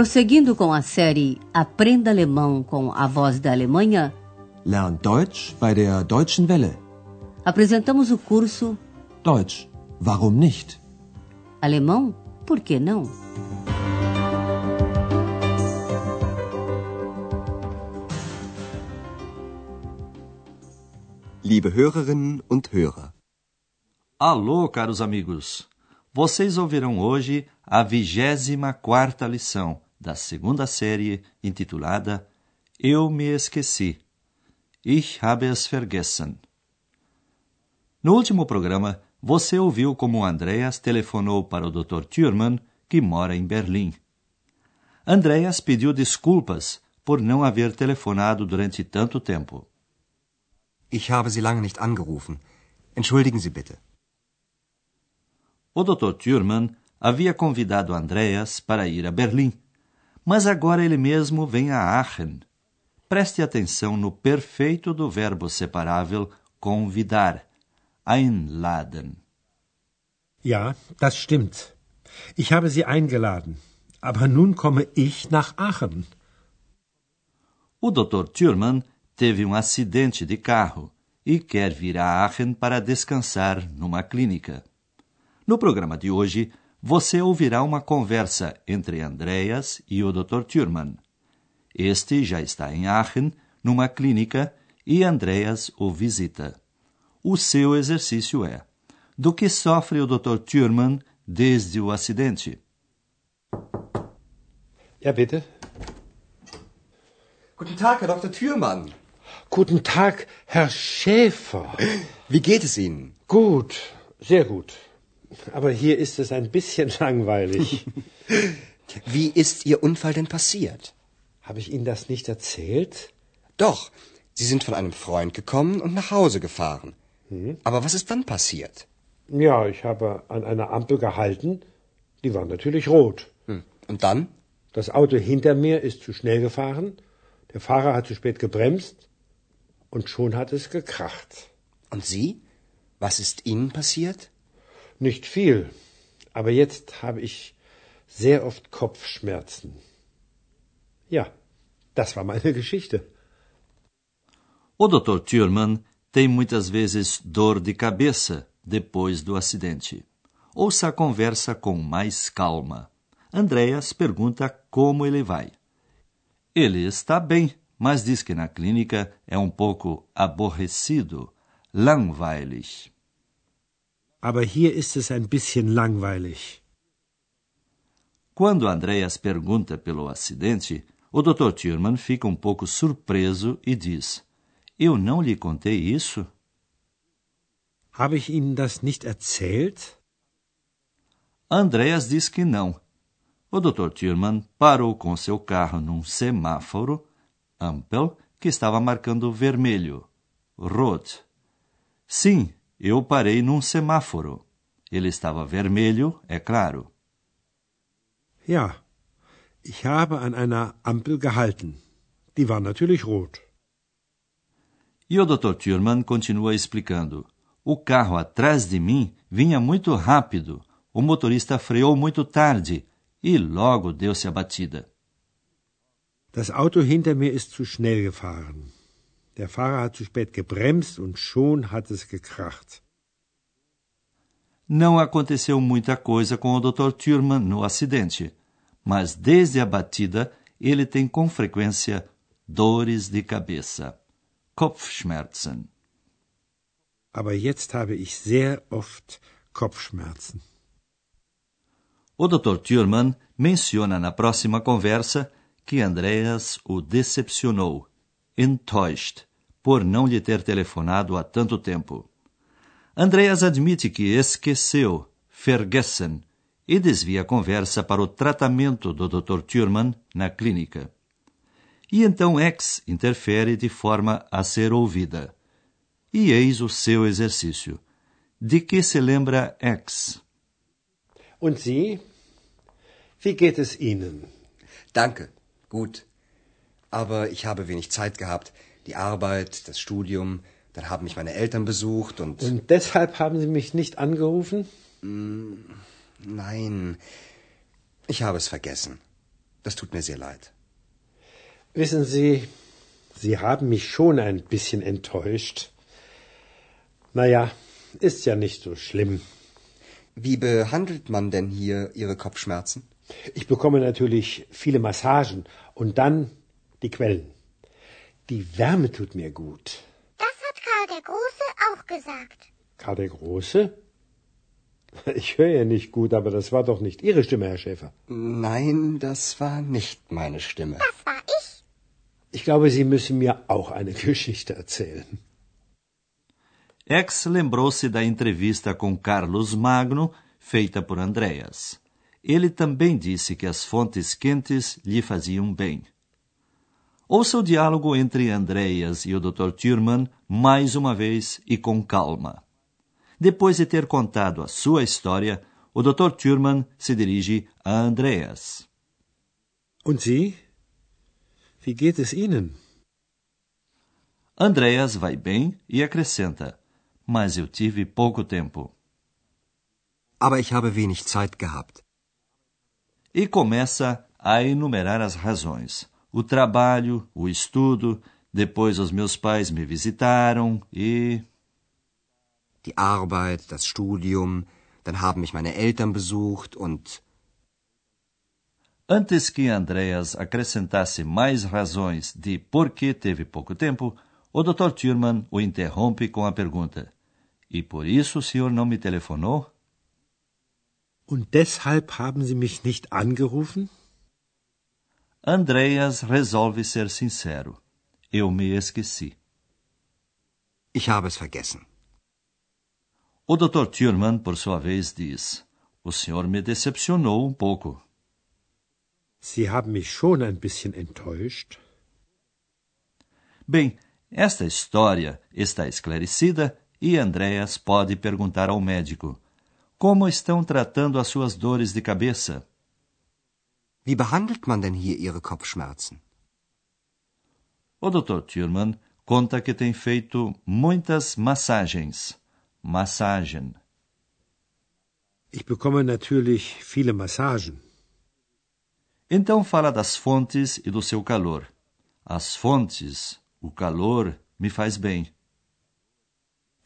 Prosseguindo com a série Aprenda Alemão com a Voz da Alemanha, Lern Deutsch bei der Deutschen Welle. apresentamos o curso Deutsch, warum nicht? Alemão, por que não? Liebe Hörerinnen und Hörer. Alô, caros amigos! Vocês ouvirão hoje a vigésima quarta lição da segunda série intitulada Eu me esqueci. Ich habe es vergessen. No último programa, você ouviu como Andreas telefonou para o Dr. Thurman, que mora em Berlim. Andreas pediu desculpas por não haver telefonado durante tanto tempo. Ich habe Sie lange nicht angerufen. Entschuldigen Sie bitte. O Dr. Thurman havia convidado Andreas para ir a Berlim, mas agora ele mesmo vem a Aachen. Preste atenção no perfeito do verbo separável convidar, einladen. Ja, das stimmt. Ich habe Sie eingeladen. Aber nun komme ich nach Aachen. O Dr. Thurman teve um acidente de carro e quer vir a Aachen para descansar numa clínica. No programa de hoje, você ouvirá uma conversa entre Andreas e o Dr. Thurman. Este já está em Aachen, numa clínica, e Andreas o visita. O seu exercício é: do que sofre o Dr. Thurman desde o acidente? Ja, bitte. Guten Tag, Herr Dr. Thürmann. Guten Tag, Herr Schäfer. Wie geht es Ihnen? Gut, sehr gut. Aber hier ist es ein bisschen langweilig. Wie ist Ihr Unfall denn passiert? Habe ich Ihnen das nicht erzählt? Doch, Sie sind von einem Freund gekommen und nach Hause gefahren. Aber was ist dann passiert? Ja, ich habe an einer Ampel gehalten. Die war natürlich rot. Hm. Und dann? Das Auto hinter mir ist zu schnell gefahren. Der Fahrer hat zu spät gebremst. Und schon hat es gekracht. Und Sie? Was ist Ihnen passiert? Nicht viel. Aber jetzt habe ich sehr oft Kopfschmerzen. Ja, das war meine Geschichte. O Dr. Thurman tem muitas vezes dor de cabeça depois do acidente. Ouça a conversa com mais calma. Andreas pergunta como ele vai. Ele está bem, mas diz que na clínica é um pouco aborrecido, langweilig. Aber hier ist es ein bisschen langweilig. Quando Andreas pergunta pelo acidente, o Dr. Thurman fica um pouco surpreso e diz: Eu não lhe contei isso? Habe ich Ihnen das nicht erzählt? Andreas diz que não. O Dr. Thurman parou com seu carro num semáforo, Ampel, que estava marcando vermelho, Rot. Sim, eu parei num semáforo. Ele estava vermelho, é claro. Ja, ich habe an einer Ampel gehalten. Die war natürlich rot. E o Dr. Thurman continua explicando. O carro atrás de mim vinha muito rápido. O motorista freou muito tarde e logo deu-se a batida. Das Auto hinter mir ist zu schnell gefahren. Der Fahrer hat zu spät gebremst und schon hat es gekracht. Não aconteceu muita coisa com o Dr. Thurman no acidente, mas desde a batida ele tem com frequência dores de cabeça. Kopfschmerzen. Aber jetzt habe ich sehr oft Kopfschmerzen. O Dr. Thurman menciona na próxima conversa que Andreas o decepcionou, enttäuscht, por não lhe ter telefonado há tanto tempo. Andreas admite que esqueceu, vergessen, e desvia a conversa para o tratamento do Dr. Thurman na clínica. E então X interfere de forma a ser ouvida. E eis o seu exercício. De que se lembra X? Und Sie? Wie geht es Ihnen? Danke. Gut. Aber ich habe wenig Zeit gehabt. Die Arbeit, das Studium, dann haben mich meine Eltern besucht und. Und deshalb haben Sie mich nicht angerufen? Nein. Ich habe es vergessen. Das tut mir sehr leid. Wissen Sie, Sie haben mich schon ein bisschen enttäuscht. Naja, ist ja nicht so schlimm. Wie behandelt man denn hier Ihre Kopfschmerzen? Ich bekomme natürlich viele Massagen und dann die Quellen. Die Wärme tut mir gut. Das hat Karl der Große auch gesagt. Karl der Große? Ich höre ja nicht gut, aber das war doch nicht Ihre Stimme, Herr Schäfer. Nein, das war nicht meine Stimme. Das war ich. Ich glaube, Sie müssen mir auch eine Geschichte erzählen. Ex lembrou-se da entrevista com Carlos Magno, feita por Andreas. Ele também disse que as fontes quentes lhe faziam bem. Ouça o diálogo entre Andreas e o Dr. Thurman mais uma vez e com calma. Depois de ter contado a sua história, o Dr. Thurman se dirige a Andreas. Und Sie? Wie geht es Ihnen? Andreas vai bem e acrescenta: Mas eu tive pouco tempo. Aber ich habe wenig Zeit gehabt. E começa a enumerar as razões: o trabalho, o estudo, depois os meus pais me visitaram e. Die Arbeit, das Studium, dann haben mich meine Eltern besucht und. Antes que Andreas acrescentasse mais razões de por que teve pouco tempo, o Dr. Thurman o interrompe com a pergunta: E por isso o senhor não me telefonou? Und deshalb haben Sie mich nicht angerufen? Andreas resolve ser sincero. Eu me esqueci. Ich habe es vergessen. O Dr. Thurman, por sua vez, diz: O senhor me decepcionou um pouco. Sie haben mich schon ein bisschen enttäuscht. Bem, esta história está esclarecida e Andreas pode perguntar ao médico: Como estão tratando as suas dores de cabeça? Wie behandelt man denn hier Ihre Kopfschmerzen? O Dr. Thurman conta que tem feito muitas massagens. Massagen. Ich bekomme natürlich viele Massagen. Então fala das fontes e do seu calor. As fontes, o calor, me faz bem.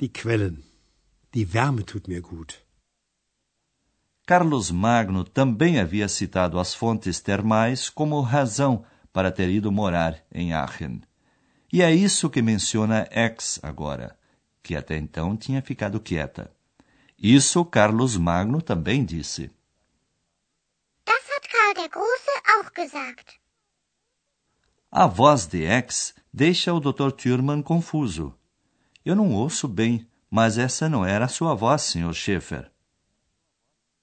Die Quellen. Die Wärme tut mir gut. Carlos Magno também havia citado as fontes termais como razão para ter ido morar em Aachen. E é isso que menciona X agora, que até então tinha ficado quieta. Isso Carlos Magno também disse. Das hat Karl der Große auch gesagt. A voz de X deixa o Dr. Thurman confuso. Eu não ouço bem, mas essa não era a sua voz, Sr. Schäfer.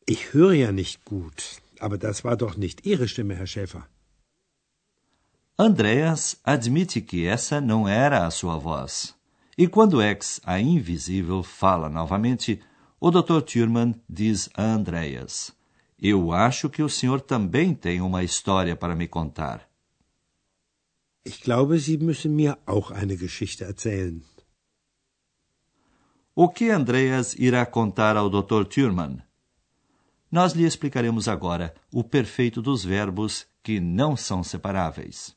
Ich höre ja nicht gut, aber das war doch nicht Ihre Stimme, Herr Schäfer. Andreas admite que essa não era a sua voz. E quando X, a invisível, fala novamente, o Dr. Thurman diz a Andreas: Eu acho que o senhor também tem uma história para me contar. Ich glaube, Sie müssen mir auch eine Geschichte erzählen. O que Andreas irá contar ao Dr. Thurman? Nós lhe explicaremos agora o perfeito dos verbos que não são separáveis.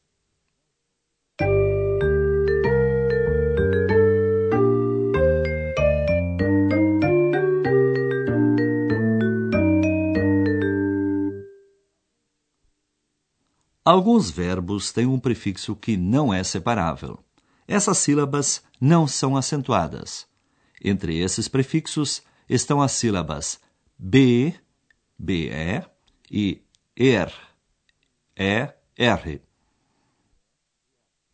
Alguns verbos têm um prefixo que não é separável. Essas sílabas não são acentuadas. Entre esses prefixos estão as sílabas B, BE e ER, ER.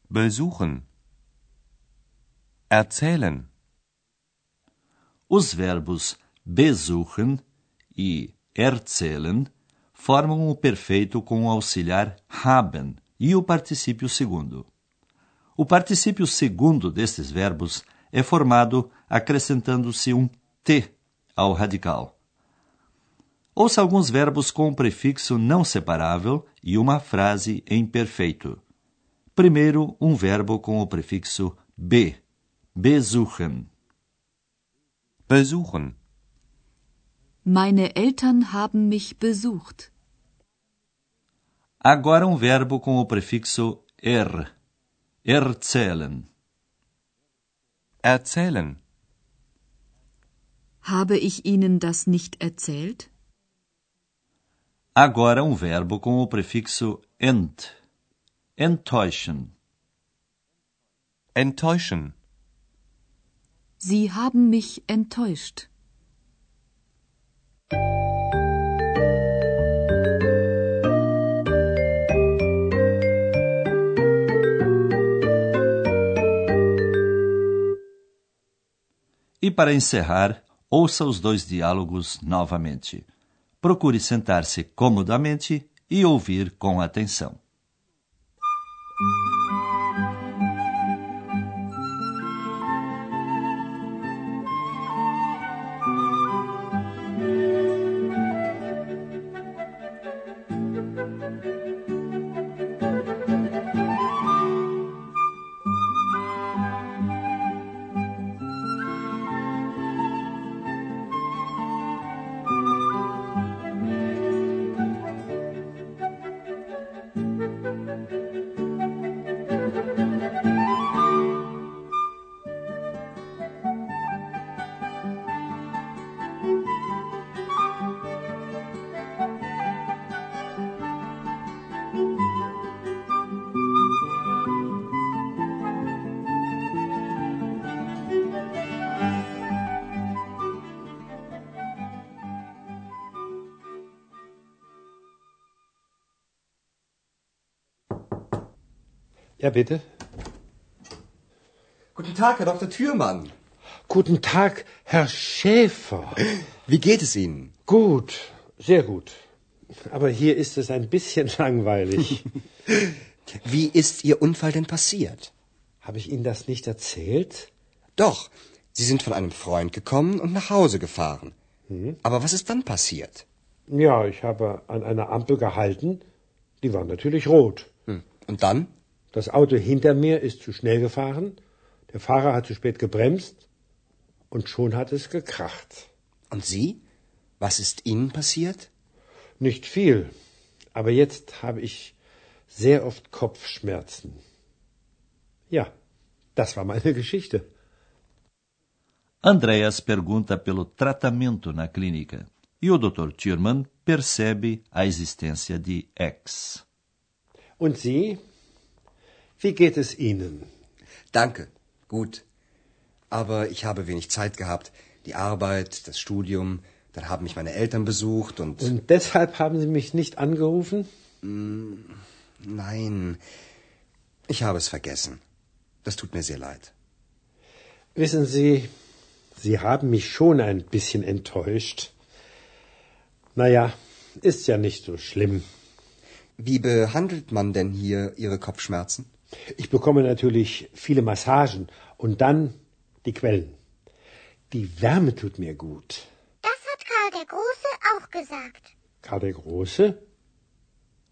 Besuchen. Erzählen. Os verbos besuchen e erzählen formam o perfeito com o auxiliar haben e o particípio segundo. O particípio segundo destes verbos é formado acrescentando-se um T ao radical. Ouça alguns verbos com um prefixo não separável e uma frase em perfeito. Primeiro, um verbo com o prefixo be, besuchen. Besuchen. Meine Eltern haben mich besucht. Agora um verbo com o prefixo er. Erzählen. Erzählen. Habe ich Ihnen das nicht erzählt? Agora um verbo com o prefixo ent. Enttäuschen. Enttäuschen. Sie haben mich enttäuscht. E para encerrar, ouça os dois diálogos novamente. Procure sentar-se comodamente e ouvir com atenção. Ja, bitte. Guten Tag, Herr Dr. Thürmann. Guten Tag, Herr Schäfer. Wie geht es Ihnen? Gut, sehr gut. Aber hier ist es ein bisschen langweilig. Wie ist Ihr Unfall denn passiert? Habe ich Ihnen das nicht erzählt? Doch, Sie sind von einem Freund gekommen und nach Hause gefahren. Aber was ist dann passiert? Ja, ich habe an einer Ampel gehalten. Die war natürlich rot. Hm. Und dann? Das Auto hinter mir ist zu schnell gefahren. Der Fahrer hat zu spät gebremst. Und schon hat es gekracht. Und Sie? Was ist Ihnen passiert? Nicht viel. Aber jetzt habe ich sehr oft Kopfschmerzen. Ja, das war meine Geschichte. Andreas pergunta pelo tratamento na clínica e o Dr. Thurman percebe a existência de X. Und Sie? Wie geht es Ihnen? Danke, gut. Aber ich habe wenig Zeit gehabt. Die Arbeit, das Studium, dann haben mich meine Eltern besucht und. Und deshalb haben Sie mich nicht angerufen? Nein, ich habe es vergessen. Das tut mir sehr leid. Wissen Sie, Sie haben mich schon ein bisschen enttäuscht. Naja, ist ja nicht so schlimm. Wie behandelt man denn hier Ihre Kopfschmerzen? Ich bekomme natürlich viele Massagen und dann die Quellen. Die Wärme tut mir gut. Das hat Karl der Große auch gesagt. Karl der Große?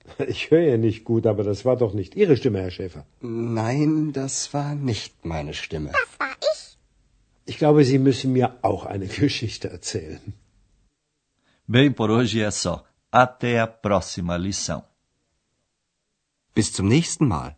Ich höre ja nicht gut, aber das war doch nicht Ihre Stimme, Herr Schäfer. Nein, das war nicht meine Stimme. Das war ich. Ich glaube, Sie müssen mir auch eine Geschichte erzählen. Bem, por hoje é só. Até a próxima lição. Bis zum nächsten Mal.